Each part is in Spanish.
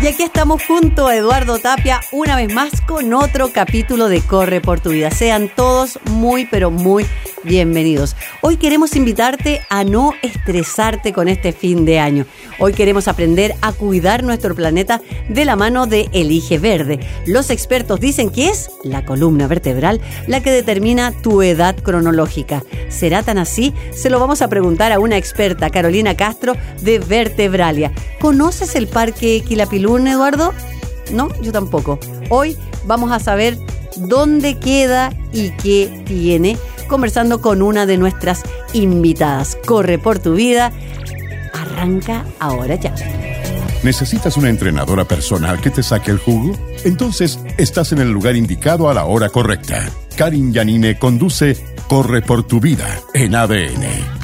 Y aquí estamos junto a Eduardo Tapia una vez más con otro capítulo de Corre por tu vida. Sean todos muy pero muy bienvenidos. Hoy queremos invitarte a no estresarte con este fin de año. Hoy queremos aprender a cuidar nuestro planeta de la mano de Elige Verde. Los expertos dicen que es la columna vertebral la que determina tu edad cronológica. ¿Será tan así? Se lo vamos a preguntar a una experta, Carolina Castro, de Vertebralia. ¿Conoces el Parque Quilapilún, Eduardo? No, yo tampoco. Hoy vamos a saber dónde queda y qué tiene conversando con una de nuestras invitadas. Corre por tu vida. Arranca ahora ya. ¿Necesitas una entrenadora personal que te saque el jugo? Entonces estás en el lugar indicado a la hora correcta. Karin Yanine conduce Corre por tu vida en ADN.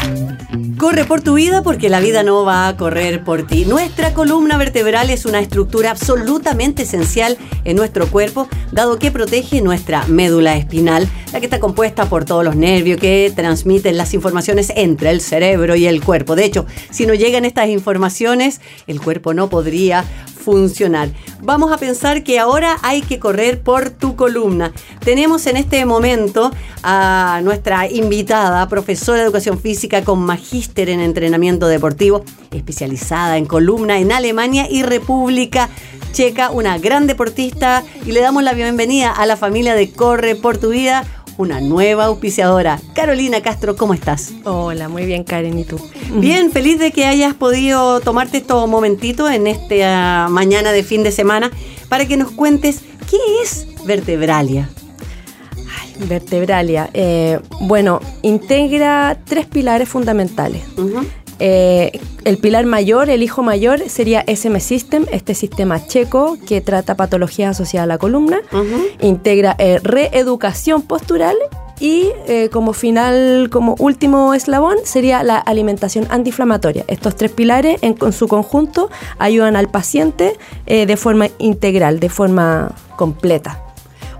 Corre por tu vida porque la vida no va a correr por ti. Nuestra columna vertebral es una estructura absolutamente esencial en nuestro cuerpo, dado que protege nuestra médula espinal, la que está compuesta por todos los nervios que transmiten las informaciones entre el cerebro y el cuerpo. De hecho, si no llegan estas informaciones, el cuerpo no podría funcionar. Vamos a pensar que ahora hay que correr por tu columna. Tenemos en este momento a nuestra invitada, profesora de educación física con magíster en entrenamiento deportivo, especializada en columna en Alemania y República Checa, una gran deportista y le damos la bienvenida a la familia de Corre por tu vida una nueva auspiciadora. Carolina Castro, ¿cómo estás? Hola, muy bien Karen, ¿y tú? Bien, feliz de que hayas podido tomarte estos momentitos en esta mañana de fin de semana para que nos cuentes qué es Vertebralia. Ay, Vertebralia, eh, bueno, integra tres pilares fundamentales. Eh, el pilar mayor, el hijo mayor, sería SM System, este sistema checo que trata patologías asociadas a la columna. Integra eh, reeducación postural y eh, como final, como último eslabón, sería la alimentación antiinflamatoria. Estos tres pilares en, su conjunto ayudan al paciente de forma integral, de forma completa.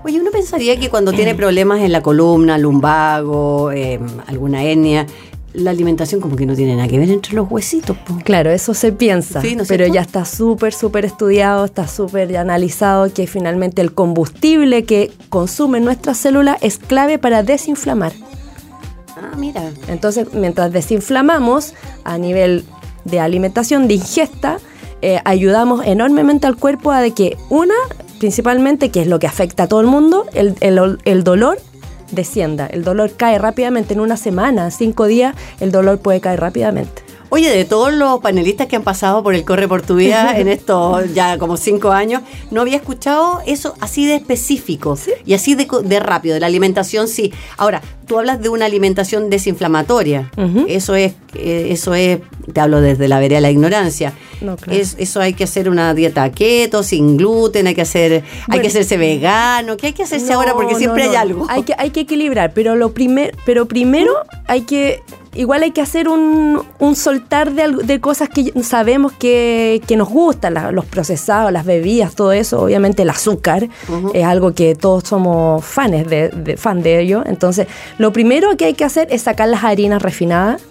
Oye, uno pensaría que cuando tiene problemas en la columna, lumbago, alguna hernia, la alimentación como que no tiene nada que ver entre los huesitos. Claro, eso se piensa, pero ya está súper, súper estudiado, está súper analizado que finalmente el combustible que consumen nuestras células es clave para desinflamar. Ah, mira. Entonces, mientras desinflamamos a nivel de alimentación, de ingesta, eh, ayudamos enormemente al cuerpo a de que una, principalmente, que es lo que afecta a todo el mundo, el, el, el dolor descienda. El dolor cae rápidamente en una semana, cinco días, el dolor puede caer rápidamente. Oye, de todos los panelistas que han pasado por el Corre por tu Vida en estos ya como cinco años, no había escuchado eso así de específico y así de, rápido, de la alimentación sí. Ahora, tú hablas de una alimentación desinflamatoria. Eso es, eh, eso es, te hablo desde la vereda de la ignorancia. es, eso hay que hacer una dieta keto, sin gluten, hay que hacer, hay que hacerse vegano. ¿Qué hay que hacerse ahora? Porque siempre hay algo. Hay que, hay que equilibrar, pero lo primer, pero primero hay que igual hay que hacer un, soltar de, cosas que sabemos que, nos gustan, los procesados, las bebidas, todo eso. Obviamente el azúcar es algo que todos somos fans de, fan de ello. Entonces, lo primero que hay que hacer es sacar las harinas refinadas.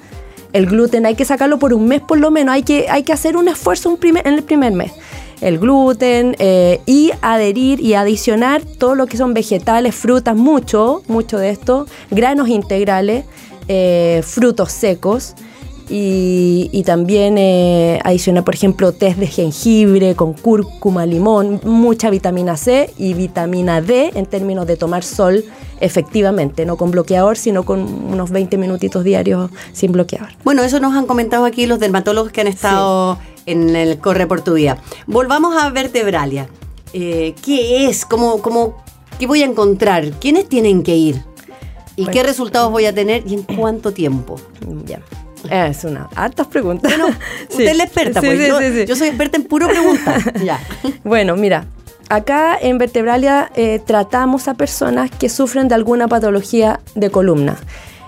El gluten hay que sacarlo por un mes por lo menos. Hay que, hay que hacer un esfuerzo un primer, en el primer mes el gluten eh, y adherir y adicionar todo lo que son vegetales, frutas, mucho, mucho de esto, granos integrales eh, frutos secos y, también eh, adicionar, por ejemplo, test de jengibre con cúrcuma, limón, mucha vitamina C y vitamina D en términos de tomar sol efectivamente, no con bloqueador, sino con unos 20 minutitos diarios sin bloqueador. Bueno, eso nos han comentado aquí los dermatólogos que han estado en el Corre por tu Día. Volvamos a vertebralia. Eh, ¿Qué es? ¿Cómo, cómo, ¿Qué voy a encontrar? ¿Quiénes tienen que ir? ¿Y qué resultados voy a tener y en cuánto tiempo? Ya. Es una hartas preguntas. Bueno, Sí. usted es la experta, Sí, pues. sí, yo, soy experta en puro preguntar. ya. Bueno, mira, acá en Vertebralia eh, tratamos a personas que sufren de alguna patología de columna,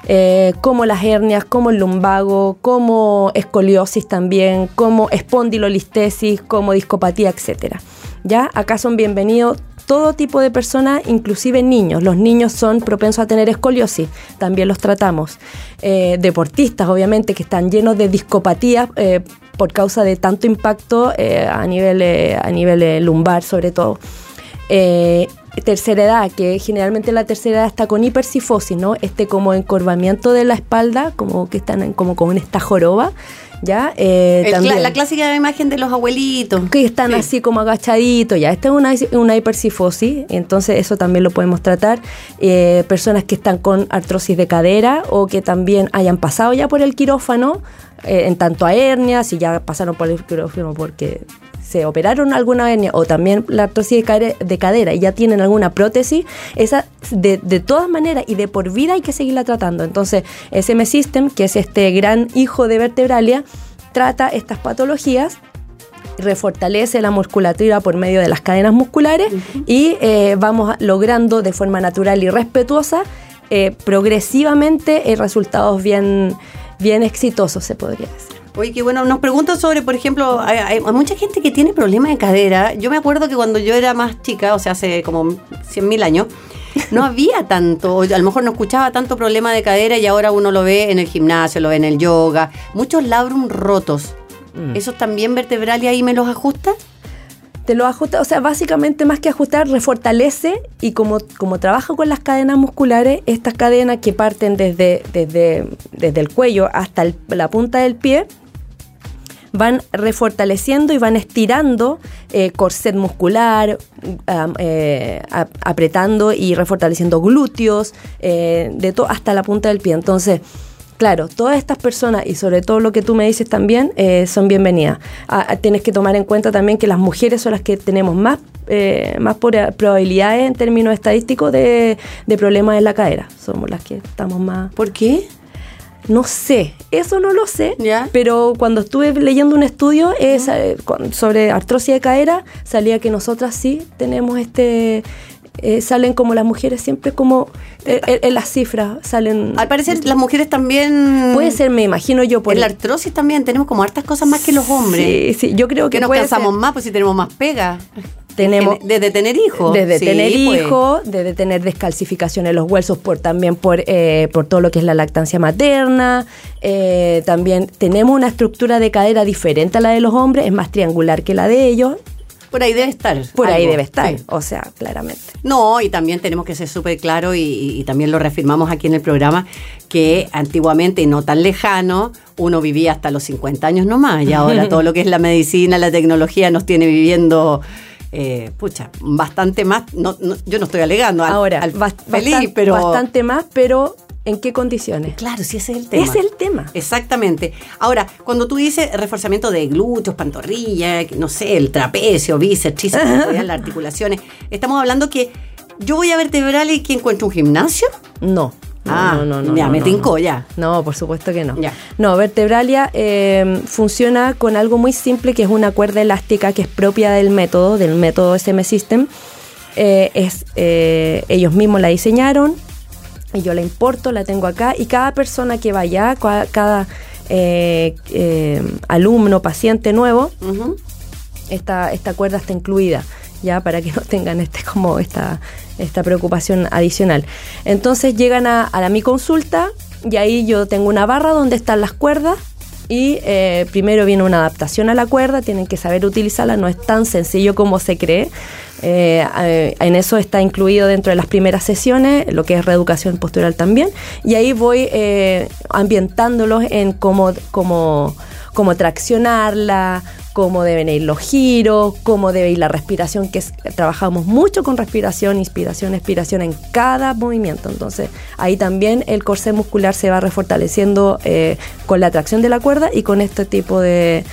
eh, como las hernias, como el lumbago, como escoliosis también, como espondilolistesis, como discopatía, etc. Ya, acá son bienvenidos todo tipo de personas, inclusive niños. Los niños son propensos a tener escoliosis, también los tratamos. Eh, deportistas, obviamente, que están llenos de discopatías eh, por causa de tanto impacto eh, a nivel, a nivel lumbar, sobre todo. Tercera edad, que generalmente la tercera edad está con hipercifosis, ¿no? Este como encorvamiento de la espalda, como que están en- como con esta joroba, ¿ya? Eh, El cla- también la clásica imagen de los abuelitos. que están Sí. así como agachaditos, ya. Esta es una, una hipercifosis, entonces eso también lo podemos tratar. Eh, personas que están con artrosis de cadera o que también hayan pasado ya por el quirófano, eh, en tanto a hernias, si ya pasaron por el quirófano porque se operaron alguna hernia o también la artrosis de cadera, de cadera y ya tienen alguna prótesis, esa de, de todas maneras y de por vida hay que seguirla tratando. Entonces, SM System, que es este gran hijo de Vertebralia, trata estas patologías refortalece la musculatura por medio de las cadenas musculares y eh, vamos logrando de forma natural y respetuosa eh, progresivamente eh, resultados bien, bien exitosos, se podría decir. Oye, qué bueno. Nos preguntan sobre, por ejemplo, hay, hay- hay mucha gente que tiene problemas de cadera. Yo me acuerdo que cuando yo era más chica, o sea, hace como 100.000 años, no había tanto, o a lo mejor no escuchaba tanto problema de cadera y ahora uno lo ve en el gimnasio, lo ve en el yoga. Muchos labrum rotos. ¿Esos también vertebral y ahí me los ajustas? Te lo ajusta, o sea, básicamente más que ajustar, refortalece y como, como trabaja con las cadenas musculares, estas cadenas que parten desde, desde, desde el cuello hasta el- la punta del pie, van refortaleciendo y van estirando eh, corset muscular, eh, ap- apretando y refortaleciendo glúteos, eh, de todo hasta la punta del pie. Entonces, claro, todas estas personas y sobre todo lo que tú me dices también son bienvenidas. Ah, ah, tienes que tomar en cuenta también que las mujeres son las que tenemos más, más probabilidades en términos estadísticos de, de problemas en la cadera. Somos las que estamos más... ¿Por qué? No sé, eso no lo sé, Ya. pero cuando estuve leyendo un estudio eh, sobre artrosis de cadera, salía que nosotras sí tenemos este... eh, salen como las mujeres siempre como eh, eh, en las cifras salen Al parecer las mujeres también... puede ser me imagino yo por En la artrosis también tenemos como hartas cosas más que los hombres. sí sí yo creo que que nos puede cansamos ser. más, pues si tenemos más pega. Tenemos- Desde tener hijos. Desde Sí, tener pues. hijos, desde tener descalcificación en los huesos, por también por, eh, por todo lo que es la lactancia materna. eh, también tenemos una estructura de cadera diferente a la de los hombres, es más triangular que la de ellos. Por ahí debe estar. Por ahí debe estar, sí. o sea, claramente. No, y también tenemos que ser súper claros y, y también lo reafirmamos aquí en el programa, que antiguamente y no tan lejano, uno vivía hasta los 50 años nomás y ahora todo lo que es la medicina, la tecnología nos tiene viviendo, eh, pucha, bastante más, no, no- yo no estoy alegando al, Ahora, al feliz, pero... bastante más, pero ¿en qué condiciones? Claro, sí, ese es el tema. Es el tema. Exactamente. Ahora, cuando tú dices reforzamiento de glúteos, pantorrilla, no sé, el trapecio, bíceps, tríceps, las articulaciones, estamos hablando que yo voy a vertebral y que encuentro un gimnasio. No. Ah, no, no, no, ya, me no, tincó ya. No, por supuesto que no. Ya. No, Vertebralia eh, funciona con algo muy simple que es una cuerda elástica que es propia del método, del método SM System. Eh, es, eh, ellos mismos la diseñaron y yo la importo, la tengo acá y cada persona que vaya, cada eh, eh, alumno, paciente nuevo, esta, esta cuerda está incluida, ya para que no tengan este como esta, esta preocupación adicional. Entonces llegan a, a mi consulta y ahí yo tengo una barra donde están las cuerdas y eh, primero viene una adaptación a la cuerda, tienen que saber utilizarla, no es tan sencillo como se cree. Eh, eh, en eso está incluido dentro de las primeras sesiones lo que es reeducación postural también y ahí voy ambientándolos en cómo, cómo, cómo traccionarla, cómo deben ir los giros, cómo debe ir la respiración, que es- trabajamos mucho con respiración, inspiración, expiración en cada movimiento. Entonces ahí también el corsé muscular se va refortaleciendo eh, con la tracción de la cuerda y con este tipo de,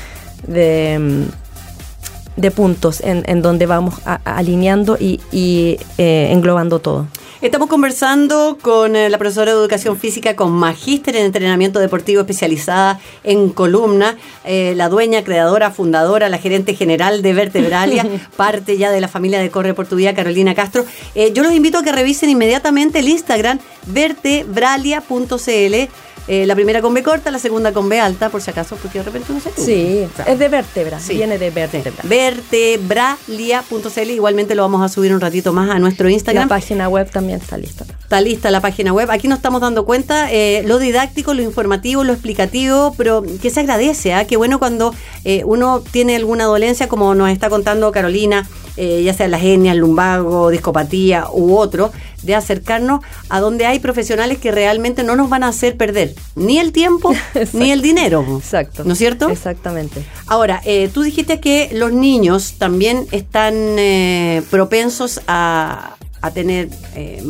de, mm, puntos en, en donde vamos a- alineando y, y, eh, englobando todo. Estamos conversando con eh, la profesora de Educación Física con magíster en entrenamiento deportivo especializada en columna, eh, la dueña, creadora, fundadora, la gerente general de Vertebralia, parte ya de la familia de Corre por tu Vida, Carolina Castro. Eh, yo los invito a que revisen inmediatamente el Instagram vertebralia.cl eh, la primera con B corta, la segunda con B alta, por si acaso, porque de repente no sé. Sí, es de vértebra, Sí. viene de vértebra. Vertebralia.cl, igualmente lo vamos a subir un ratito más a nuestro La Instagram. página web también está lista. Está lista la página web. Aquí nos estamos dando cuenta eh, lo didáctico, lo informativo, lo explicativo, pero que se agradece. ¿ah? Qué bueno cuando eh, uno tiene alguna dolencia, como nos está contando Carolina, eh, ya sea las hernias, lumbago, discopatía u otro, de acercarnos a donde hay profesionales que realmente no nos van a hacer perder ni el tiempo ni el dinero. Exacto. ¿No es cierto? Exactamente. Ahora, eh, tú dijiste que los niños también están eh, propensos a, a tener eh,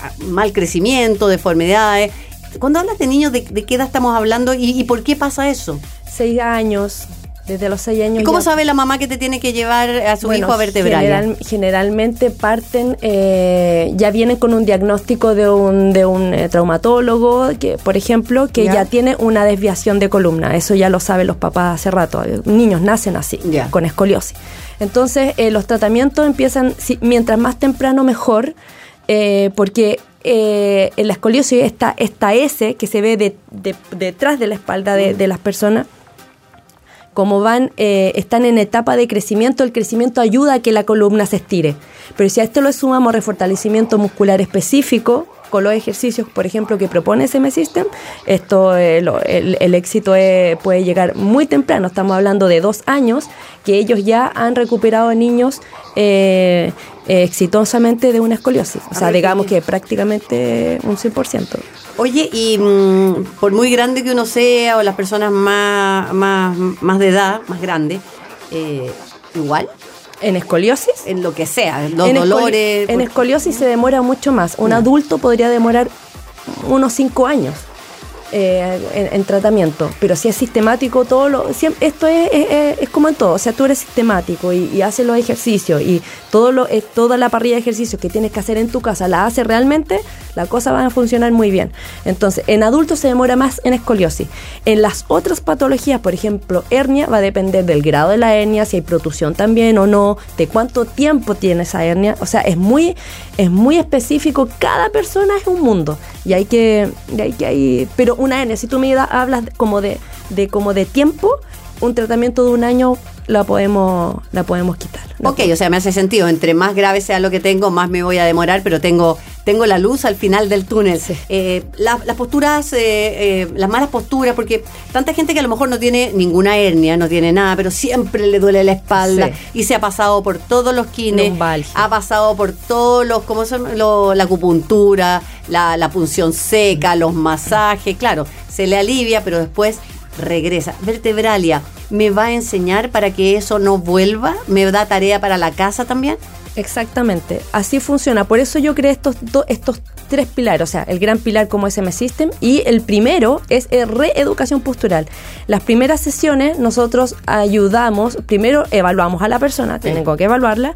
a- mal crecimiento, deformidades. Cuando hablas de niños, ¿de, de qué edad estamos hablando y, y por qué pasa eso? Seis años, desde los seis años. ¿Y cómo ya- sabe la mamá que te tiene que llevar a su Bueno, hijo a vertebralia? general- generalmente parten, eh, ya vienen con un diagnóstico de un, de un eh, traumatólogo, que, por ejemplo, que Ya. ya. tiene una desviación de columna. Eso ya lo saben los papás hace rato. Niños nacen así, Ya. con escoliosis. Entonces, eh, los tratamientos empiezan, si- mientras más temprano, mejor, porque en la escoliosis está esta S que se ve de- de- detrás de la espalda de, de las personas como van, eh, están en etapa de crecimiento, el crecimiento ayuda a que la columna se estire. Pero si a esto le sumamos refortalecimiento muscular específico, con los ejercicios, por ejemplo, que propone SM System, esto, eh, lo- el, éxito eh, puede llegar muy temprano. Estamos hablando de dos años que ellos ya han recuperado niños eh, exitosamente de una escoliosis. O sea, digamos ¿qué- que prácticamente un 100%. Oye, y mm, por muy grande que uno sea o las personas más, más, más de edad, más grandes, eh, igual, En escoliosis, en lo que sea, los en escoli- dolores. en escoliosis se demora mucho más. Un adulto podría demorar unos 5 años eh, en, en tratamiento, pero si es sistemático, todo lo, siem- esto es, es- es- es como en todo. O sea, tú eres sistemático y, haces los ejercicios y todo lo, eh, toda la parrilla de ejercicios que tienes que hacer en tu casa la haces realmente, la cosa va a funcionar muy bien. Entonces, en adultos se demora más en escoliosis. En las otras patologías, por ejemplo, hernia, va a depender del grado de la hernia, si hay protusión también o no, de cuánto tiempo tiene esa hernia. O sea, es muy, es muy específico. Cada persona es un mundo. Y hay que, y hay que hay, pero una hernia, si tú me hablas como de, de como de tiempo, un tratamiento de un año la podemos, la podemos quitar. La Ok, o sea, me hace sentido. Entre más grave sea lo que tengo, más me voy a demorar, pero tengo, tengo la luz al final del túnel. Sí. Eh, la- las posturas, eh, eh, las malas posturas, porque tanta gente que a lo mejor no tiene ninguna hernia, no tiene nada, pero siempre le duele la espalda Sí. y se ha pasado por todos los kines, Lumbalgia. ha pasado por todos los, ¿cómo llama? Lo- la acupuntura, la, la punción seca, los masajes, claro, se le alivia, pero después regresa. Vertebralia, ¿me va a enseñar para que eso no vuelva? ¿Me da tarea para la casa también? Exactamente, así funciona. Por eso yo creé estos, do- estos tres pilares, o sea, el gran pilar como SM System y el primero es eh, reeducación postural. Las primeras sesiones nosotros ayudamos, primero evaluamos a la persona, tengo que evaluarla.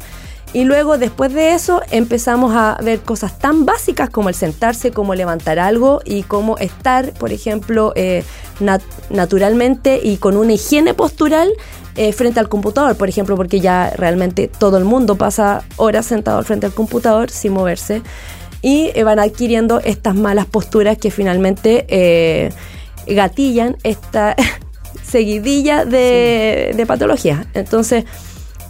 Y luego, después de eso, empezamos a ver cosas tan básicas como el sentarse, como levantar algo y cómo estar, por ejemplo, eh, nat- naturalmente y con una higiene postural eh, frente al computador, por ejemplo, porque ya realmente todo el mundo pasa horas sentado frente al computador sin moverse. Y eh, van adquiriendo estas malas posturas que finalmente eh, gatillan esta seguidilla de, de patologías. Entonces,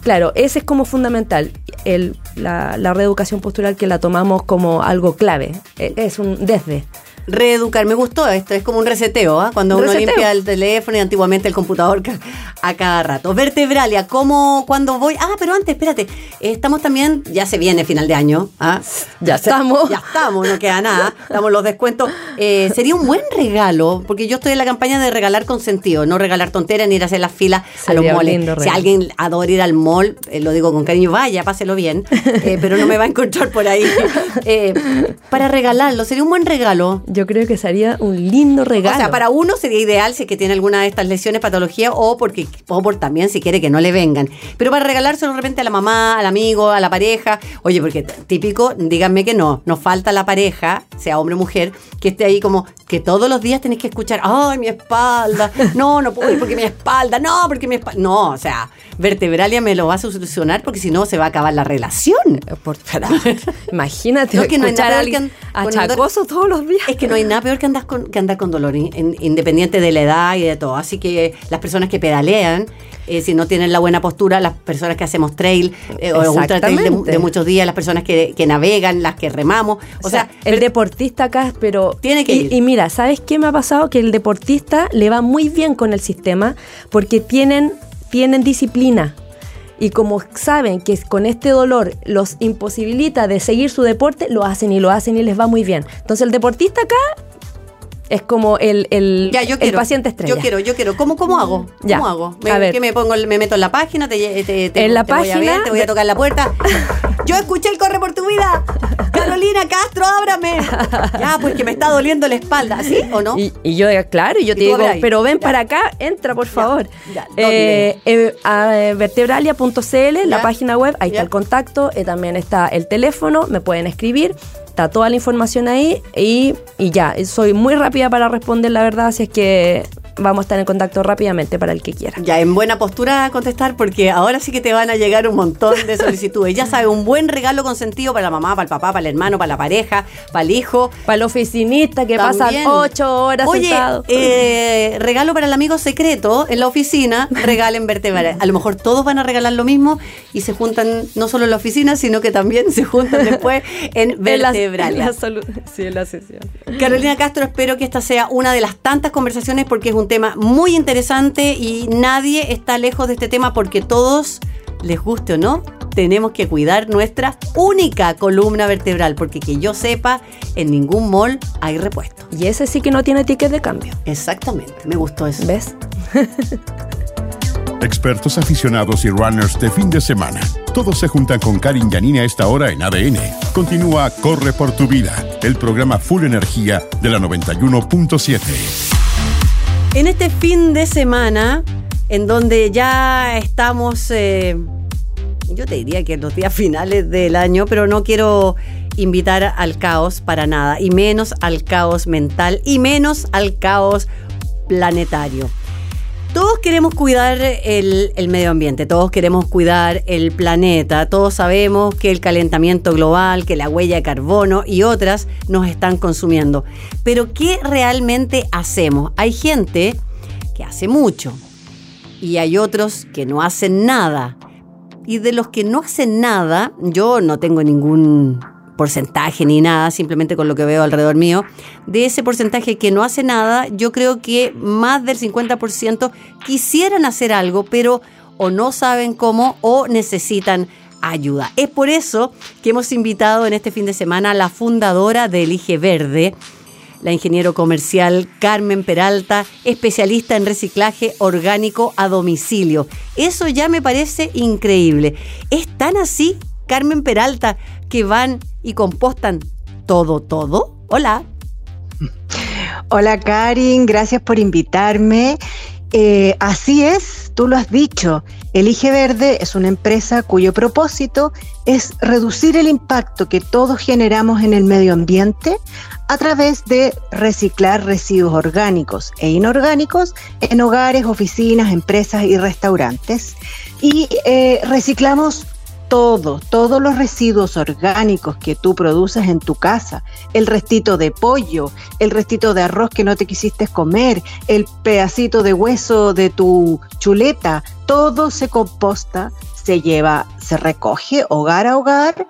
claro, ese es como fundamental, el, la, la reeducación postural que la tomamos como algo clave, Eh, es un desde. Reeducar, me gustó esto, es como un reseteo, ¿ah? cuando uno limpia el teléfono y antiguamente el computador a cada rato. Vertebralia, ¿cómo, cuando voy? Ah, pero antes, espérate, eh, estamos también, ya se viene final de año, ¿ah? Ya estamos. Ya estamos, no queda nada, estamos los descuentos. Eh, sería un buen regalo, porque yo estoy en la campaña de regalar con sentido, no regalar tonteras ni ir a hacer las filas a los moles. Si alguien adora ir al mall, eh, lo digo con cariño, vaya, páselo bien, eh, pero no me va a encontrar por ahí. Eh, para regalarlo, sería un buen regalo. Yo creo que sería un lindo regalo. O sea, para uno sería ideal si es que tiene alguna de estas lesiones, patología, o porque o por también si quiere que no le vengan. Pero para regalárselo de repente a la mamá, al amigo, a la pareja. Oye, porque típico, díganme que no, nos falta la pareja, sea hombre o mujer, que esté ahí como que todos los días tenés que escuchar, ay, mi espalda, no, no puedo ir porque mi espalda, no, porque mi espalda. No, o sea, vertebralia me lo va a solucionar porque si no se va a acabar la relación. Por, Imagínate, No, que no escuchar a alguien achacoso todos los días. Es que no hay nada peor que andar con, que andar con dolor, in- in- independiente de la edad y de todo. Así que las personas que pedalean, eh, si no tienen la buena postura, las personas que hacemos trail eh, o ultra trail de, muchos días, las personas que, que navegan, las que remamos. O, sea, el deportista acá, pero. Tiene que y, ir. y mira, ¿sabes qué me ha pasado? Que el deportista le va muy bien con el sistema porque tienen, tienen disciplina. Y como saben que con este dolor los imposibilita de seguir su deporte, lo hacen y lo hacen y les va muy bien. Entonces el deportista acá es como el, el, ya, yo el quiero, paciente estrella. Yo quiero, yo quiero. ¿Cómo, cómo hago? ¿Cómo Ya, hago? Me, a ver. ¿qué me pongo? Me meto en la página, te, te- te- En la te voy a ver, página te voy a tocar la puerta. Yo escuché el corre por tu vida. Carolina Castro, ábrame. Ya, pues que me está doliendo la espalda, ¿sí o no? Y, y yo, claro, y yo te digo, pero ven Ya. para acá, entra por favor. ya, Eh, eh, a, eh, vertebralia.cl, la página web, ahí está el contacto, eh, también está el teléfono, me pueden escribir, está toda la información ahí y, y ya, soy muy rápida para responder la verdad, así es que vamos a estar en contacto rápidamente para el que quiera. Ya, en buena postura a contestar porque ahora sí que te van a llegar un montón de solicitudes. Ya sabes, un buen regalo consentido para la mamá, para el papá, para el hermano, para la pareja, para el hijo. Para el oficinista que También. pasan ocho horas Oye, sentado. eh, regalo para el amigo secreto en la oficina, regalen vertebral. A lo mejor todos van a regalar lo mismo y se juntan no solo en la oficina, sino que también se juntan después en En la- vertebral. en la solu- sí, en la sesión. Carolina Castro, espero que esta sea una de las tantas conversaciones porque es un tema muy interesante y nadie está lejos de este tema porque todos, les guste o no, tenemos que cuidar nuestra única columna vertebral porque que yo sepa, en ningún mall hay repuesto. Y ese sí que no tiene ticket de cambio. Exactamente, me gustó eso. ¿Ves? Expertos aficionados y runners de fin de semana. Todos se juntan con Karin Yanini a esta hora en ADN. Continúa Corre por tu vida, el programa Full Energía de la 91.7. En este fin de semana, en donde ya estamos, eh, yo te diría que en los días finales del año, pero no quiero invitar al caos para nada, y menos al caos mental, y menos al caos planetario. Todos queremos cuidar el, medio ambiente, todos queremos cuidar el planeta, todos sabemos que el calentamiento global, que la huella de carbono y otras nos están consumiendo. Pero ¿qué realmente hacemos? Hay gente que hace mucho y hay otros que no hacen nada. Y de los que no hacen nada, yo no tengo ningún porcentaje ni nada, simplemente con lo que veo alrededor mío, de ese porcentaje que no hace nada, yo creo que más del 50% quisieran hacer algo, pero o no saben cómo o necesitan ayuda. Es por eso que hemos invitado en este fin de semana a la fundadora de Elige Verde, la ingeniero comercial Carmen Peralta, especialista en reciclaje orgánico a domicilio. Eso ya me parece increíble. ¿Es tan así, Carmen Peralta, que van y compostan todo, todo? Hola. Hola Karin, gracias por invitarme. Eh, así es, tú lo has dicho. Elige Verde es una empresa cuyo propósito es reducir el impacto que todos generamos en el medio ambiente a través de reciclar residuos orgánicos e inorgánicos en hogares, oficinas, empresas y restaurantes. Y eh, reciclamos todo, todos los residuos orgánicos que tú produces en tu casa, el restito de pollo, el restito de arroz que no te quisiste comer, el pedacito de hueso de tu chuleta, todo se composta, se lleva, se recoge hogar a hogar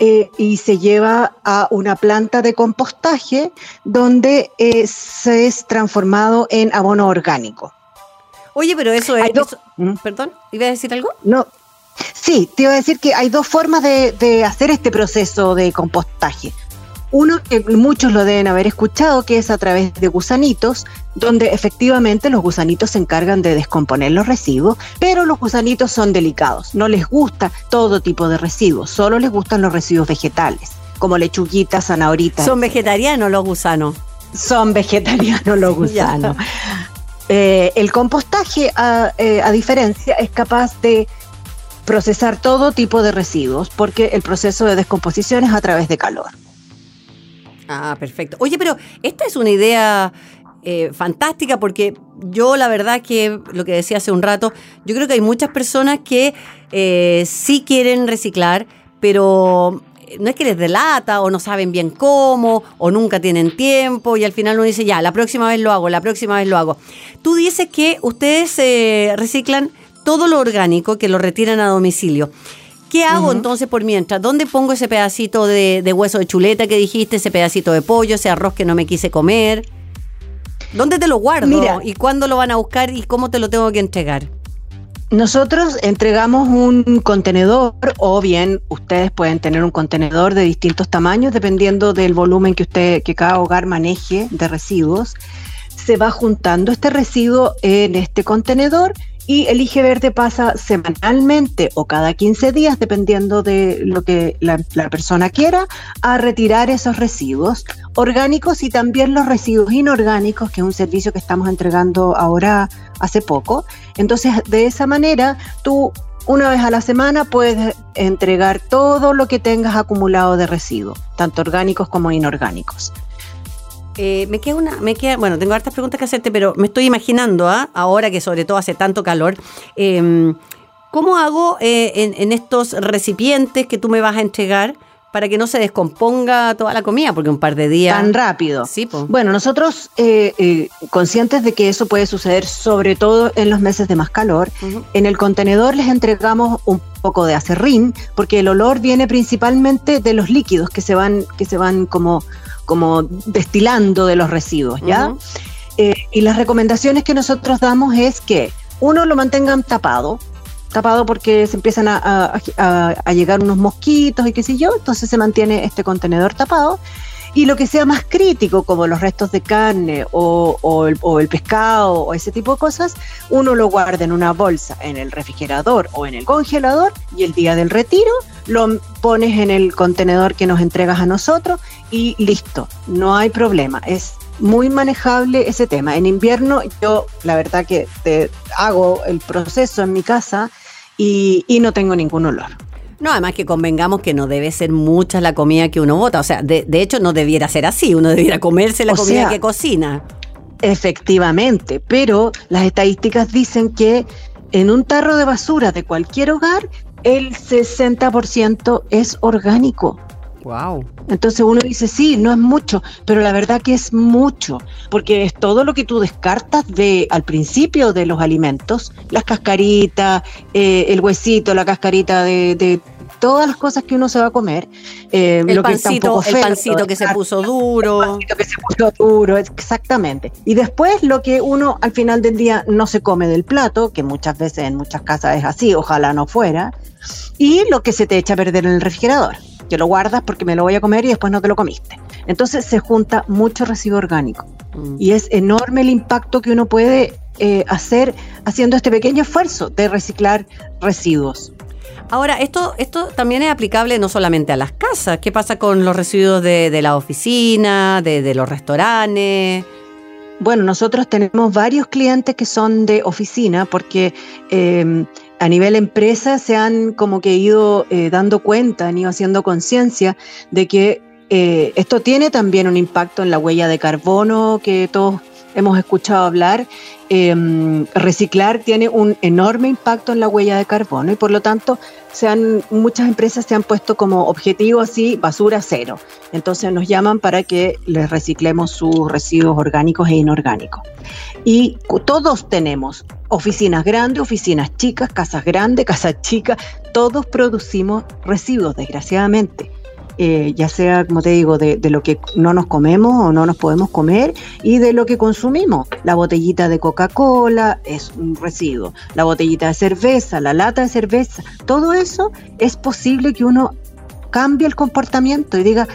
eh, y se lleva a una planta de compostaje donde eh, se es transformado en abono orgánico. Oye, pero eso es... Eso- ¿Mm? Perdón, ¿iba a decir algo? No. Sí, te iba a decir que hay dos formas de, de hacer este proceso de compostaje. Uno que muchos lo deben haber escuchado, que es a través de gusanitos, donde efectivamente los gusanitos se encargan de descomponer los residuos, pero los gusanitos son delicados, no les gusta todo tipo de residuos, solo les gustan los residuos vegetales, como lechuguitas, zanahoritas. Son vegetarianos los gusanos. Son vegetarianos los gusanos. Eh, el compostaje, a, eh, a diferencia, es capaz de procesar todo tipo de residuos, porque el proceso de descomposición es a través de calor. Ah, perfecto. Oye, pero esta es una idea eh, fantástica porque yo la verdad que lo que decía hace un rato, yo creo que hay muchas personas que eh, sí quieren reciclar, pero no es que les delata o no saben bien cómo o nunca tienen tiempo y al final uno dice, ya, la próxima vez lo hago, la próxima vez lo hago. Tú dices que ustedes eh, reciclan todo lo orgánico que lo retiran a domicilio. ¿Qué hago entonces por mientras? ¿Dónde pongo ese pedacito de, de, hueso de chuleta que dijiste, ese pedacito de pollo, ese arroz que no me quise comer? ¿Dónde te lo guardo? ¿Y cuándo lo van a buscar y cómo te lo tengo que entregar? Nosotros entregamos un contenedor o bien ustedes pueden tener un contenedor de distintos tamaños dependiendo del volumen que usted que cada hogar maneje de residuos. Se va juntando este residuo en este contenedor y el IG Verde pasa semanalmente o cada 15 días, dependiendo de lo que la, persona quiera, a retirar esos residuos orgánicos y también los residuos inorgánicos, que es un servicio que estamos entregando ahora hace poco. Entonces, de esa manera, tú una vez a la semana puedes entregar todo lo que tengas acumulado de residuos, tanto orgánicos como inorgánicos. Eh, me queda una, me queda, bueno, tengo hartas preguntas que hacerte, pero me estoy imaginando, ¿ah? ahora que sobre todo hace tanto calor, em, ¿cómo hago eh, en, estos recipientes que tú me vas a entregar? para que no se descomponga toda la comida, porque un par de días... Tan rápido. Sí, Bueno, nosotros eh, conscientes de que eso puede suceder sobre todo en los meses de más calor, en el contenedor les entregamos un poco de acerrín, porque el olor viene principalmente de los líquidos que se van, que se van como como destilando de los residuos, ¿ya? Eh, y las recomendaciones que nosotros damos es que uno lo mantengan tapado, tapado porque se empiezan a, llegar unos mosquitos y qué sé yo, entonces se mantiene este contenedor tapado. Y lo que sea más crítico, como los restos de carne o, el, pescado o ese tipo de cosas, uno lo guarda en una bolsa en el refrigerador o en el congelador y el día del retiro lo pones en el contenedor que nos entregas a nosotros y listo, no hay problema. Es muy manejable ese tema. En invierno yo la verdad que te hago el proceso en mi casa y, no tengo ningún olor. No, además que convengamos que no debe ser mucha la comida que uno bota. O sea, de, hecho no debiera ser así. Uno debiera comerse la comida que cocina. Efectivamente, pero las estadísticas dicen que en un tarro de basura de cualquier hogar el 60% es orgánico. Wow. Entonces uno dice, sí, no es mucho, pero la verdad que es mucho, porque es todo lo que tú descartas de al principio de los alimentos, las cascaritas, eh, el huesito, la cascarita de, todas las cosas que uno se va a comer. Eh, el, pancito, que el pancito que se puso duro. El pancito que se puso duro, exactamente. Y después lo que uno al final del día no se come del plato, que muchas veces en muchas casas es así, ojalá no fuera, y lo que se te echa a perder en el refrigerador, que lo guardas porque me lo voy a comer y después no te lo comiste. Entonces se junta mucho residuo orgánico mm. y es enorme el impacto que uno puede eh, hacer haciendo este pequeño esfuerzo de reciclar residuos. Ahora, esto, esto también es aplicable no solamente a las casas. ¿Qué pasa con los residuos de, la oficina, de, los restaurantes? Bueno, nosotros tenemos varios clientes que son de oficina porque eh, a nivel empresa se han como que ido eh, dando cuenta, han ido haciendo conciencia de que eh, esto tiene también un impacto en la huella de carbono que todos hemos escuchado hablar. Em, reciclar tiene un enorme impacto en la huella de carbono y por lo tanto se han, muchas empresas se han puesto como objetivo así basura cero. Entonces nos llaman para que les reciclemos sus residuos orgánicos e inorgánicos. Y todos tenemos oficinas grandes, oficinas chicas, casas grandes, casas chicas, todos producimos residuos, desgraciadamente. Eh, ya sea, como te digo, de, lo que no nos comemos o no nos podemos comer y de lo que consumimos. La botellita de Coca-Cola es un residuo, la botellita de cerveza, la lata de cerveza, todo eso es posible que uno cambie el comportamiento y diga,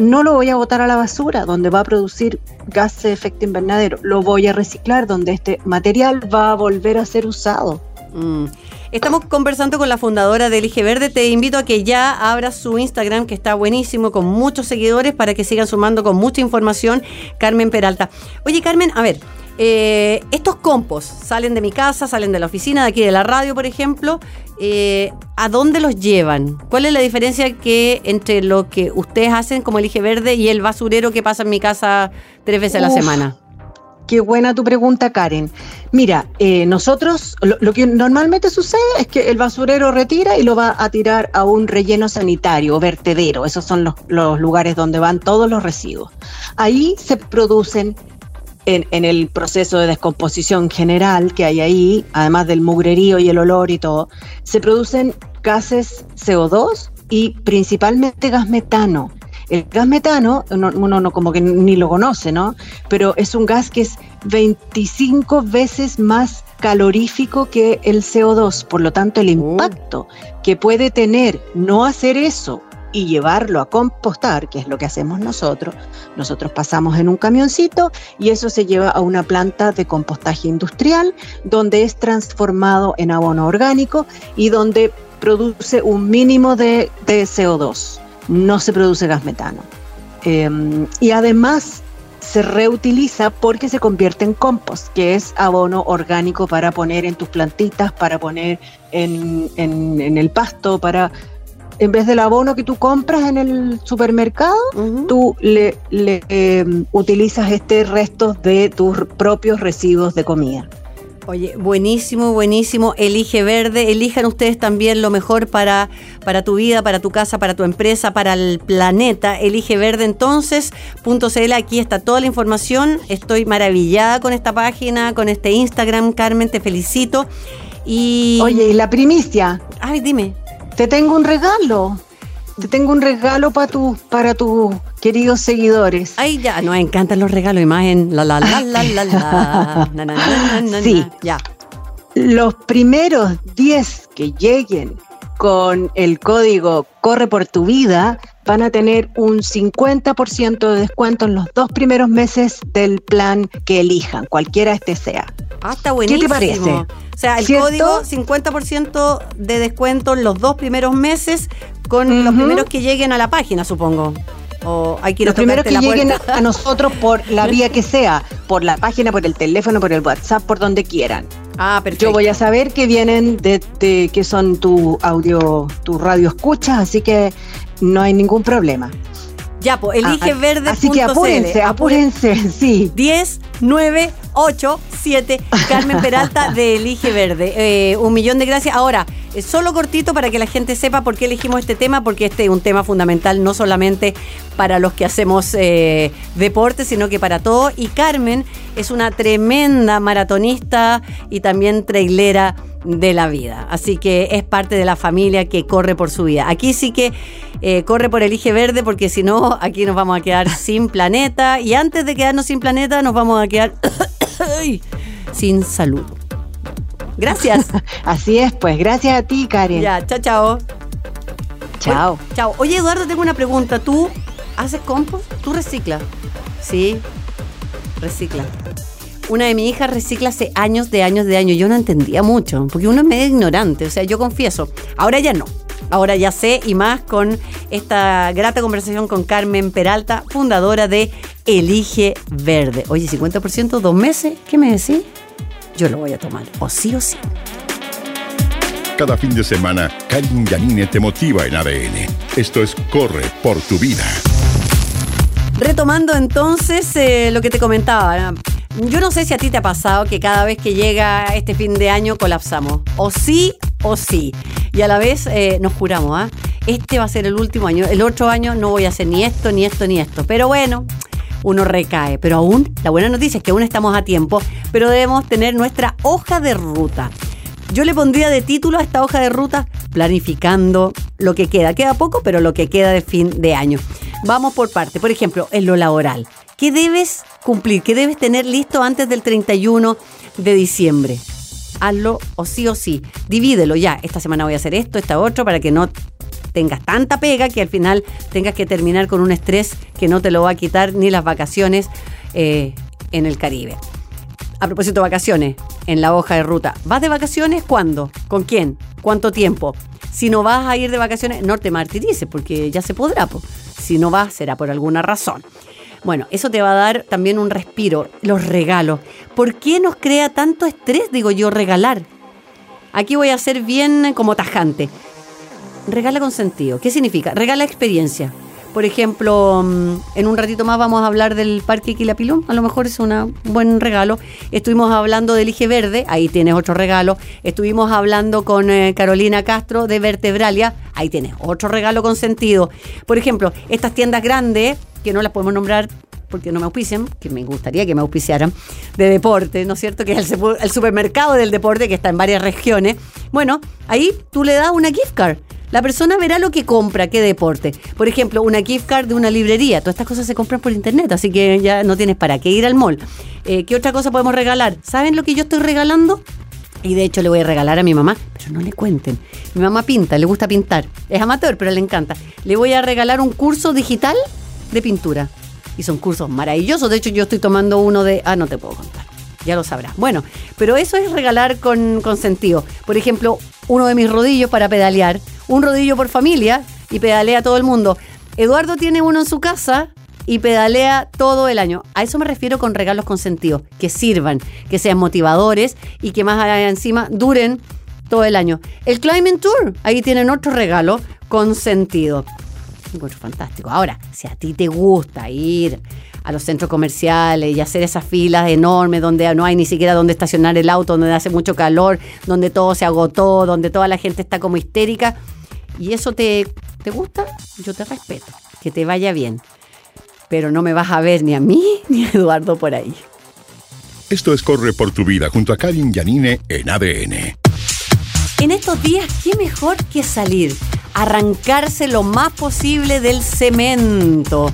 no lo voy a botar a la basura, donde va a producir gases de efecto invernadero, lo voy a reciclar, donde este material va a volver a ser usado. Mm. Estamos conversando con la fundadora de Elige Verde. Te invito a que ya abras su Instagram, que está buenísimo, con muchos seguidores, para que sigan sumando con mucha información. Carmen Peralta. Oye, Carmen, a ver, eh, estos compos salen de mi casa, salen de la oficina, de aquí de la radio, por ejemplo. Eh, ¿A dónde los llevan? ¿Cuál es la diferencia que entre lo que ustedes hacen como Elige Verde y el basurero que pasa en mi casa tres veces a la semana? Qué buena tu pregunta, Karen. Mira, eh, nosotros lo, que normalmente sucede es que el basurero retira y lo va a tirar a un relleno sanitario o vertedero. Esos son los, los lugares donde van todos los residuos. Ahí se producen en, en, el proceso de descomposición general que hay ahí, además del mugrerío y el olor y todo, se producen gases CO2 y principalmente gas metano. El gas metano, uno, no como que ni lo conoce, ¿no? Pero es un gas que es 25 veces más calorífico que el CO2. Por lo tanto, el oh. impacto que puede tener no hacer eso y llevarlo a compostar, que es lo que hacemos nosotros. Nosotros pasamos en un camioncito y eso se lleva a una planta de compostaje industrial donde es transformado en abono orgánico y donde produce un mínimo de, de CO2 no se produce gas metano. Em, y además se reutiliza porque se convierte en compost, que es abono orgánico para poner en tus plantitas, para poner en, el pasto, para en vez del abono que tú compras en el supermercado, tú le, em, utilizas este resto de tus propios residuos de comida. Oye, buenísimo, buenísimo. Elige verde. Elijan ustedes también lo mejor para, para tu vida, para tu casa, para tu empresa, para el planeta. Elige verde entonces. .cl. Aquí está toda la información. Estoy maravillada con esta página, con este Instagram. Carmen, te felicito. Y... Oye, y la primicia. Ay, dime. Te tengo un regalo. Te tengo un regalo para tu, para tus queridos seguidores. Ay, ya, nos encantan los regalos, imagen. La la la la la la. sí, ya. Los primeros 10 que lleguen con el código Corre por tu vida van a tener un 50% de descuento en los dos primeros meses del plan que elijan, cualquiera este sea. Ah, está buenísimo. ¿Qué te parece? O sea, el código 50% de descuento en los dos primeros meses con los primeros que lleguen a la página, supongo. O hay que los primeros que lleguen a nosotros por la vía que sea, por la página, por el teléfono, por el WhatsApp, por donde quieran. Ah, perfecto. Yo voy a saber que vienen de, que son tu audio, tu radio escuchas, así que no hay ningún problema. Ya, pues elige verde. Así que apúrense, apúrense, sí. 10, 9, 8, 7. Carmen Peralta de Elige Verde. Eh, un millón de gracias. Ahora, eh, solo cortito para que la gente sepa por qué elegimos este tema, porque este es un tema fundamental no solamente para los que hacemos eh, deporte, sino que para todos. Y Carmen es una tremenda maratonista y también trailera de la vida. Así que es parte de la familia que corre por su vida. Aquí sí que corre por el eje verde porque si no, aquí nos vamos a quedar sin planeta. Y antes de quedarnos sin planeta, nos vamos a quedar sin salud. Gracias. Así es, pues. Gracias a ti, Karen. Ya, chao, chao. Chao. chao. Oye, Eduardo, tengo una pregunta. ¿Tú haces compost? ¿Tú reciclas? Sí, recicla. Una de mis hijas recicla hace años, de años, de años. Yo no entendía mucho, porque uno es medio ignorante, o sea, yo confieso. Ahora ya no. Ahora ya sé y más con esta grata conversación con Carmen Peralta, fundadora de Elige Verde. Oye, 50%, dos meses, ¿qué me decís? Yo lo voy a tomar, o sí o sí. Cada fin de semana, Karin Yanine te motiva en ADN. Esto es Corre por tu vida. Retomando entonces eh, lo que te comentaba, yo no sé si a ti te ha pasado que cada vez que llega este fin de año colapsamos. O sí o sí. Y a la vez eh, nos juramos, ¿ah? Este va a ser el último año. El otro año no voy a hacer ni esto, ni esto, ni esto. Pero bueno, uno recae. Pero aún, la buena noticia es que aún estamos a tiempo, pero debemos tener nuestra hoja de ruta. Yo le pondría de título a esta hoja de ruta planificando lo que queda. Queda poco, pero lo que queda de fin de año. Vamos por parte. Por ejemplo, en lo laboral. ¿Qué debes cumplir? ¿Qué debes tener listo antes del 31 de diciembre? Hazlo o sí o sí. Divídelo ya. Esta semana voy a hacer esto, esta otro, para que no tengas tanta pega que al final tengas que terminar con un estrés que no te lo va a quitar ni las vacaciones eh, en el Caribe. A propósito vacaciones, en la hoja de ruta. ¿Vas de vacaciones? ¿Cuándo? ¿Con quién? ¿Cuánto tiempo? Si no vas a ir de vacaciones, no te martirices porque ya se podrá. Si no vas, será por alguna razón. Bueno, eso te va a dar también un respiro. Los regalos. ¿Por qué nos crea tanto estrés, digo yo, regalar? Aquí voy a ser bien como tajante. Regala con sentido. ¿Qué significa? Regala experiencia. Por ejemplo, mm, en un ratito más vamos a hablar del Parque Quilapilún, a lo mejor es un buen regalo. Estuvimos hablando del Eje Verde, ahí tienes otro regalo. Estuvimos hablando con eh, Carolina Castro de Vertebralia, ahí tienes otro regalo con sentido. Por ejemplo, estas tiendas grandes, que no las podemos nombrar porque no me auspician, que me gustaría que me auspiciaran, de deporte, ¿no es cierto? Que es el, el supermercado del deporte que está en varias regiones. Bueno, ahí tú le das una gift card la persona verá lo que compra, qué deporte. Por ejemplo, una gift card de una librería. Todas estas cosas se compran por internet, así que ya no tienes para qué ir al mall. Eh, ¿Qué otra cosa podemos regalar? ¿Saben lo que yo estoy regalando? Y de hecho le voy a regalar a mi mamá, pero no le cuenten. Mi mamá pinta, le gusta pintar. Es amateur, pero le encanta. Le voy a regalar un curso digital de pintura. Y son cursos maravillosos. De hecho, yo estoy tomando uno de... Ah, no te puedo contar. Ya lo sabrás. Bueno, pero eso es regalar con, con sentido. Por ejemplo, uno de mis rodillos para pedalear un rodillo por familia y pedalea todo el mundo. Eduardo tiene uno en su casa y pedalea todo el año. A eso me refiero con regalos con sentido, que sirvan, que sean motivadores y que más allá encima duren todo el año. El Climbing Tour, ahí tienen otro regalo con sentido. Encuentro fantástico. Ahora, si a ti te gusta ir a los centros comerciales y hacer esas filas enormes donde no hay ni siquiera donde estacionar el auto, donde hace mucho calor, donde todo se agotó, donde toda la gente está como histérica, y eso te, te gusta, yo te respeto, que te vaya bien. Pero no me vas a ver ni a mí ni a Eduardo por ahí. Esto es Corre por tu vida junto a Karin Yanine en ADN. En estos días, ¿qué mejor que salir? Arrancarse lo más posible del cemento.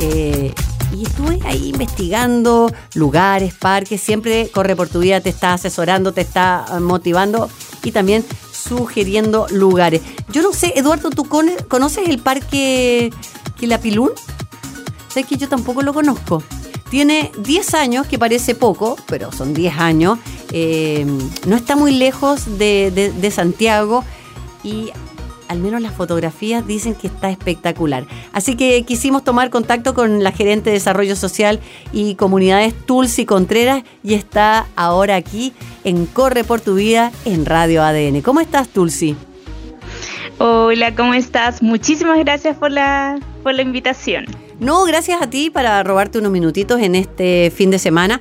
Eh, y estuve ahí investigando lugares, parques, siempre Corre por tu vida te está asesorando, te está motivando y también sugiriendo lugares. Yo no sé, Eduardo, ¿tú conoces el parque Quilapilún? Sé que yo tampoco lo conozco. Tiene 10 años, que parece poco, pero son 10 años. Eh, no está muy lejos de Santiago y al menos las fotografías dicen que está espectacular. Así que quisimos tomar contacto con la gerente de Desarrollo Social y Comunidades Tulsi Contreras y está ahora aquí en Corre por tu Vida en Radio ADN. ¿Cómo estás, Tulsi? Hola, ¿cómo estás? Muchísimas gracias por la, por la invitación. No, gracias a ti para robarte unos minutitos en este fin de semana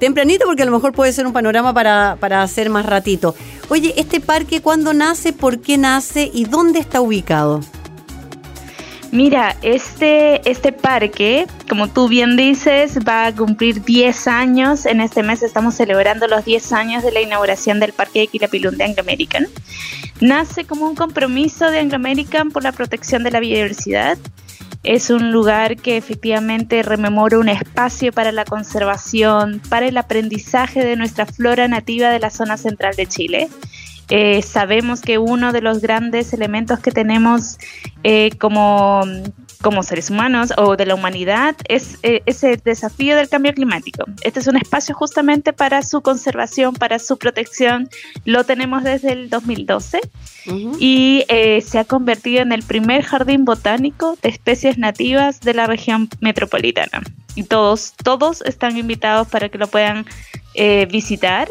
tempranito porque a lo mejor puede ser un panorama para, para hacer más ratito. Oye, ¿este parque cuándo nace, por qué nace y dónde está ubicado? Mira, este, este parque, como tú bien dices, va a cumplir 10 años. En este mes estamos celebrando los 10 años de la inauguración del Parque de Quilapilún de Anglo American. Nace como un compromiso de Anglo American por la protección de la biodiversidad es un lugar que efectivamente rememora un espacio para la conservación, para el aprendizaje de nuestra flora nativa de la zona central de Chile. Eh, sabemos que uno de los grandes elementos que tenemos eh, como, como seres humanos o de la humanidad es eh, ese desafío del cambio climático. Este es un espacio justamente para su conservación, para su protección. Lo tenemos desde el 2012 y eh, se ha convertido en el primer jardín botánico de especies nativas de la región metropolitana. Y todos, todos están invitados para que lo puedan visitar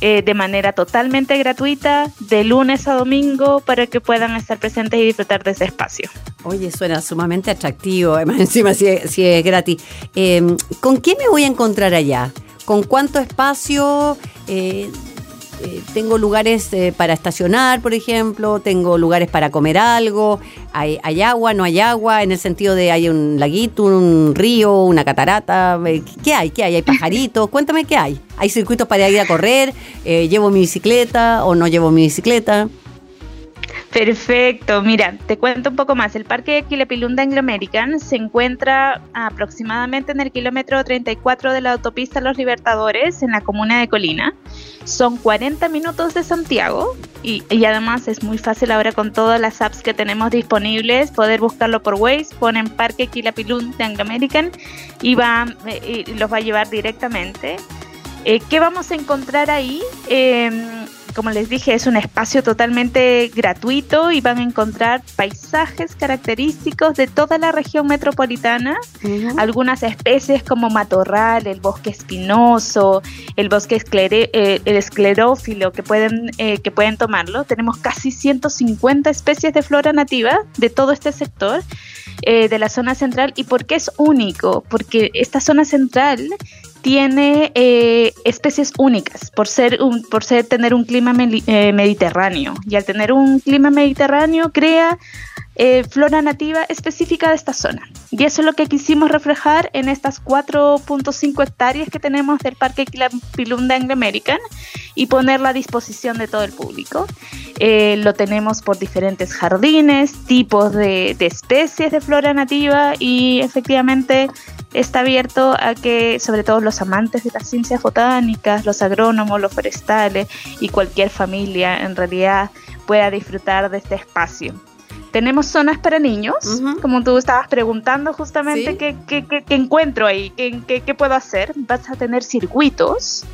eh, de manera totalmente gratuita, de lunes a domingo, para que puedan estar presentes y disfrutar de ese espacio. Oye, suena sumamente atractivo, además encima si es, gratis. Em, ¿Con qué me voy a encontrar allá? ¿Con cuánto espacio? Eh, eh, tengo lugares eh, para estacionar, por ejemplo, tengo lugares para comer algo, hay, agua, no hay agua, en el sentido de hay un laguito, un río, una catarata, eh, ¿qué hay? ¿Qué hay? ¿Hay pajaritos? Cuéntame qué hay. ¿Hay circuitos para ir a correr? ¿Llevo mi bicicleta o no llevo mi bicicleta? Perfecto, mira, te cuento un poco más. El Parque de Quilepilunda Anglo American se encuentra aproximadamente en el kilómetro 34 de la autopista Los Libertadores, en la comuna de Colina. Son 40 minutos de Santiago y, además es muy fácil ahora con todas las apps que tenemos disponibles poder buscarlo por Waze, ponen Parque Quilapilún de Anglo American y, va, eh, y los va a llevar directamente. Eh, ¿Qué vamos a encontrar ahí? Em, como les dije, es un espacio totalmente gratuito y van a encontrar paisajes característicos de toda la región metropolitana, algunas especies como matorral, el bosque espinoso, el bosque eh, el esclerófilo que pueden, eh, que pueden tomarlo. Tenemos casi 150 especies de flora nativa de todo este sector. Eh, de la zona central y por qué es único, porque esta zona central tiene eh, especies únicas por ser un, por ser tener un clima eh, mediterráneo y al tener un clima mediterráneo crea eh, flora nativa específica de esta zona. Y eso es lo que quisimos reflejar en estas 4.5 hectáreas que tenemos del Parque Quilapilún de Anglo American y ponerla a disposición de todo el público. lo tenemos por diferentes jardines, tipos de, de especies de flora nativa y efectivamente está abierto a que sobre todo los amantes de las ciencias botánicas, los agrónomos, los forestales y cualquier familia en realidad pueda disfrutar de este espacio. Tenemos zonas para niños, como tú estabas preguntando justamente qué, encuentro ahí, qué, qué puedo hacer. Vas a tener circuitos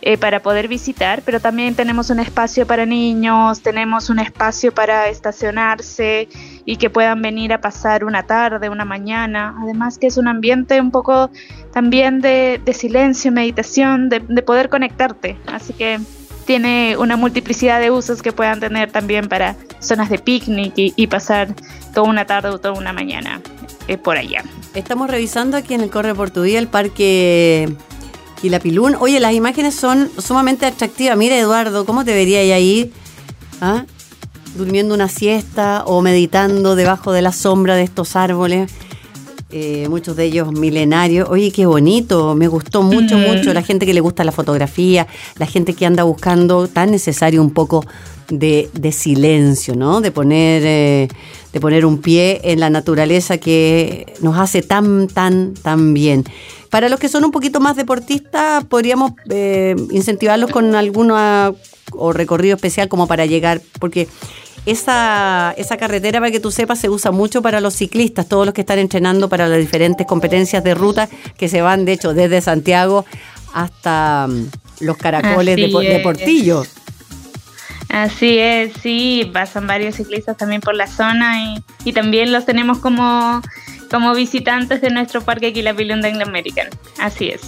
eh, para poder visitar, pero también tenemos un espacio para niños, tenemos un espacio para estacionarse y que puedan venir a pasar una tarde, una mañana. Además que es un ambiente un poco también de, silencio, meditación, de, poder conectarte. Así que tiene una multiplicidad de usos que puedan tener también para zonas de picnic y, pasar toda una tarde o toda una mañana eh, por allá. Estamos revisando aquí en el Corre Portugués el parque Quilapilún. Oye, las imágenes son sumamente atractivas. Mira, Eduardo, ¿cómo te vería ahí? ¿Ah? Durmiendo una siesta o meditando debajo de la sombra de estos árboles. Eh, muchos de ellos milenarios. Oye, qué bonito, me gustó mucho, mucho. La gente que le gusta la fotografía, la gente que anda buscando, tan necesario un poco de, silencio, ¿no? De poner, eh, de poner un pie en la naturaleza que nos hace tan, tan, tan bien. Para los que son un poquito más deportistas, podríamos eh, incentivarlos con alguno o recorrido especial como para llegar, porque esa, esa carretera, para que tú sepas, se usa mucho para los ciclistas, todos los que están entrenando para las diferentes competencias de ruta que se van, de hecho, desde Santiago hasta mm, los caracoles de, Portillo. Así es, sí, pasan varios ciclistas también por la zona y, y también los tenemos como como visitantes de nuestro parque Quilapilún de American. Así es.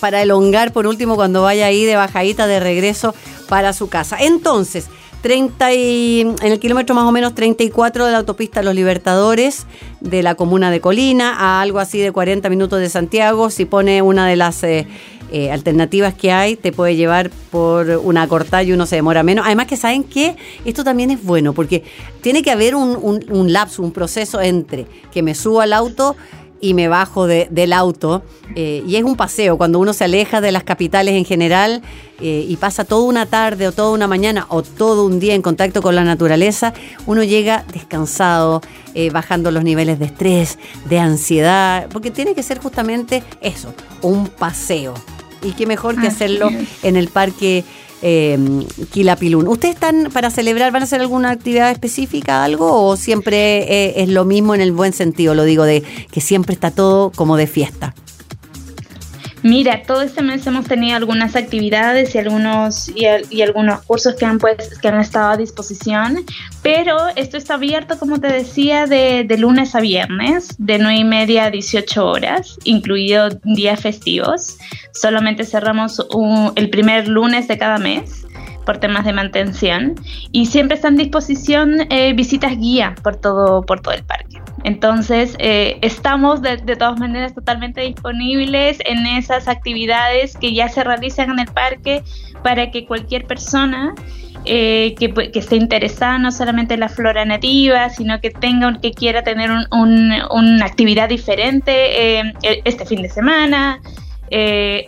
Para elongar, por último, cuando vaya ahí de bajadita de regreso para su casa. Entonces, 30 en el kilómetro más o menos 34 de la autopista Los Libertadores de la comuna de Colina, a algo así de 40 minutos de Santiago, si pone una de las... Eh, eh, alternativas que hay, te puede llevar por una cortada y uno se demora menos. Además que saben que esto también es bueno, porque tiene que haber un, un, lapso, un proceso entre que me subo al auto y me bajo del auto. Eh, y es un paseo, cuando uno se aleja de las capitales en general eh, y pasa toda una tarde o toda una mañana o todo un día en contacto con la naturaleza, uno llega descansado, bajando los niveles de estrés, de ansiedad, porque tiene que ser justamente eso, un paseo y qué mejor que hacerlo en el parque eh, Quilapilún. ¿Ustedes están para celebrar, van a hacer alguna actividad específica, algo, o siempre eh, es lo mismo en el buen sentido, lo digo, de que siempre está todo como de fiesta? Mira, todo este mes hemos tenido algunas actividades y algunos y, algunos cursos que han pues que han estado a disposición, pero esto está abierto, como te decía, de, lunes a viernes, de 9 y media a 18 horas, incluido días festivos. Solamente cerramos el primer lunes de cada mes por temas de mantención y siempre están a disposición eh, visitas guía por todo por todo el parque. Entonces, eh, estamos de, todas maneras totalmente disponibles en esas actividades que ya se realizan en el parque para que cualquier persona eh, que, esté interesada no solamente en la flora nativa, sino que tenga que quiera tener una actividad diferente eh, e, este fin de semana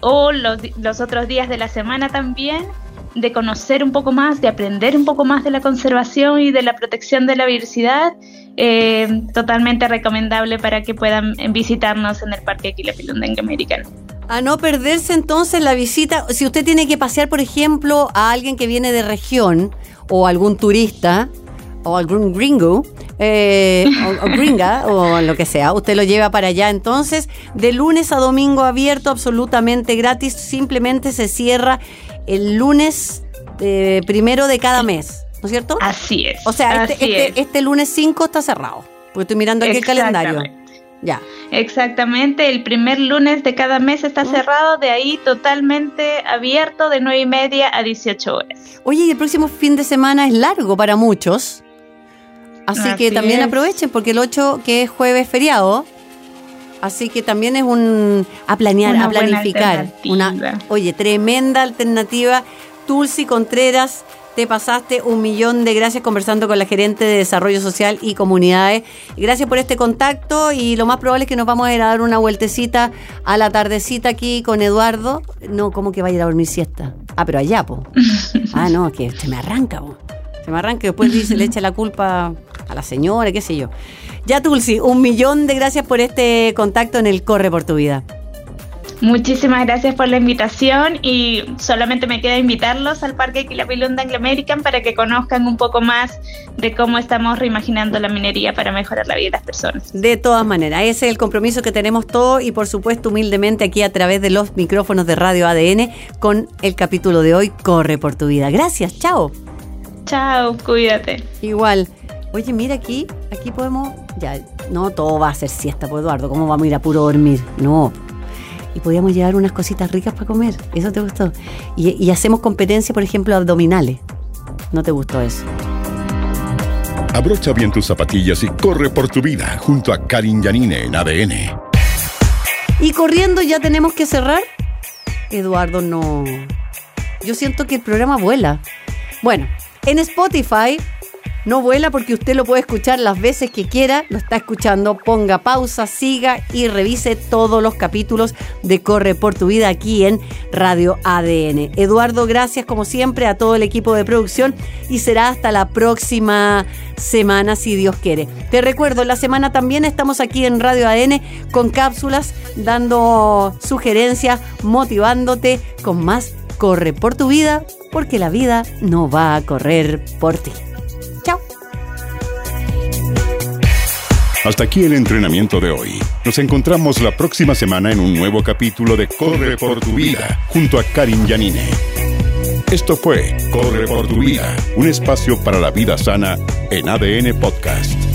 o los, los otros días de la semana también de conocer un poco más, de aprender un poco más de la conservación y de la protección de la biodiversidad, eh, totalmente recomendable para que puedan visitarnos en el Parque Quilapilundengue Americano. A no perderse entonces la visita, si usted tiene que pasear, por ejemplo, a alguien que viene de región o algún turista o algún gringo, eh, o, o gringa o lo que sea. Usted lo lleva para allá. Entonces, de lunes a domingo abierto, absolutamente gratis. Simplemente se cierra el lunes eh, primero de cada mes, ¿no es cierto? Así es. O sea, este, este- es. este lunes 5 está cerrado. Porque estoy mirando aquí el calendario. Ya. Exactamente, el primer lunes de cada mes está cerrado, de ahí totalmente abierto de 9 y media a 18 horas. Oye, y el próximo fin de semana es largo para muchos. Así, que también es. aprovechen, porque el 8, que es jueves feriado, así que también es un a planear, Una a planificar. Una, oye, tremenda alternativa. Tulsi Contreras, te pasaste un millón de gracias conversando con la gerente de Desarrollo Social y Comunidades. Gracias por este contacto y lo más probable es que nos vamos a ir a dar una vueltecita a la tardecita aquí con Eduardo. No, ¿cómo que va a ir a dormir siesta? Ah, pero allá, po. Ah, no, que se me arranca, po. Se me arranca y después dice, le echa la culpa a la señora, qué sé yo. Ya, Tulsi, un millón de gracias por este contacto en el Corre por tu Vida. Muchísimas gracias por la invitación y solamente me queda invitarlos al Parque Quilapilunda Anglo American para que conozcan un poco más de cómo estamos reimaginando la minería para mejorar la vida de las personas. De todas maneras, ese es el compromiso que tenemos todos y por supuesto humildemente aquí a través de los micrófonos de Radio ADN con el capítulo de hoy, Corre por tu vida. Gracias, chao. Chao, cuídate. Igual. Oye, mira aquí, aquí podemos, ya, no todo va a ser siesta, pues Eduardo, ¿cómo vamos a ir a puro dormir? No. Y podíamos llevar unas cositas ricas para comer, ¿eso te gustó? Y, y hacemos competencia, por ejemplo, abdominales. ¿No te gustó eso? Abrocha bien tus zapatillas y corre por tu vida junto a Karin Yanine en ADN. Y corriendo ya tenemos que cerrar. Eduardo, no. Yo siento que el programa vuela. Bueno, en Spotify no vuela porque usted lo puede escuchar las veces que quiera. Lo está escuchando, ponga pausa, siga y revise todos los capítulos de Corre por tu vida aquí en Radio ADN. Eduardo, gracias como siempre a todo el equipo de producción y será hasta la próxima semana si Dios quiere. Te recuerdo, la semana también estamos aquí en Radio ADN con cápsulas, dando sugerencias, motivándote con más Corre por tu vida, porque la vida no va a correr por ti. Hasta aquí el entrenamiento de hoy. Nos encontramos la próxima semana en un nuevo capítulo de Corre por tu vida junto a Karin Yanine. Esto fue Corre por tu vida, un espacio para la vida sana en ADN Podcast.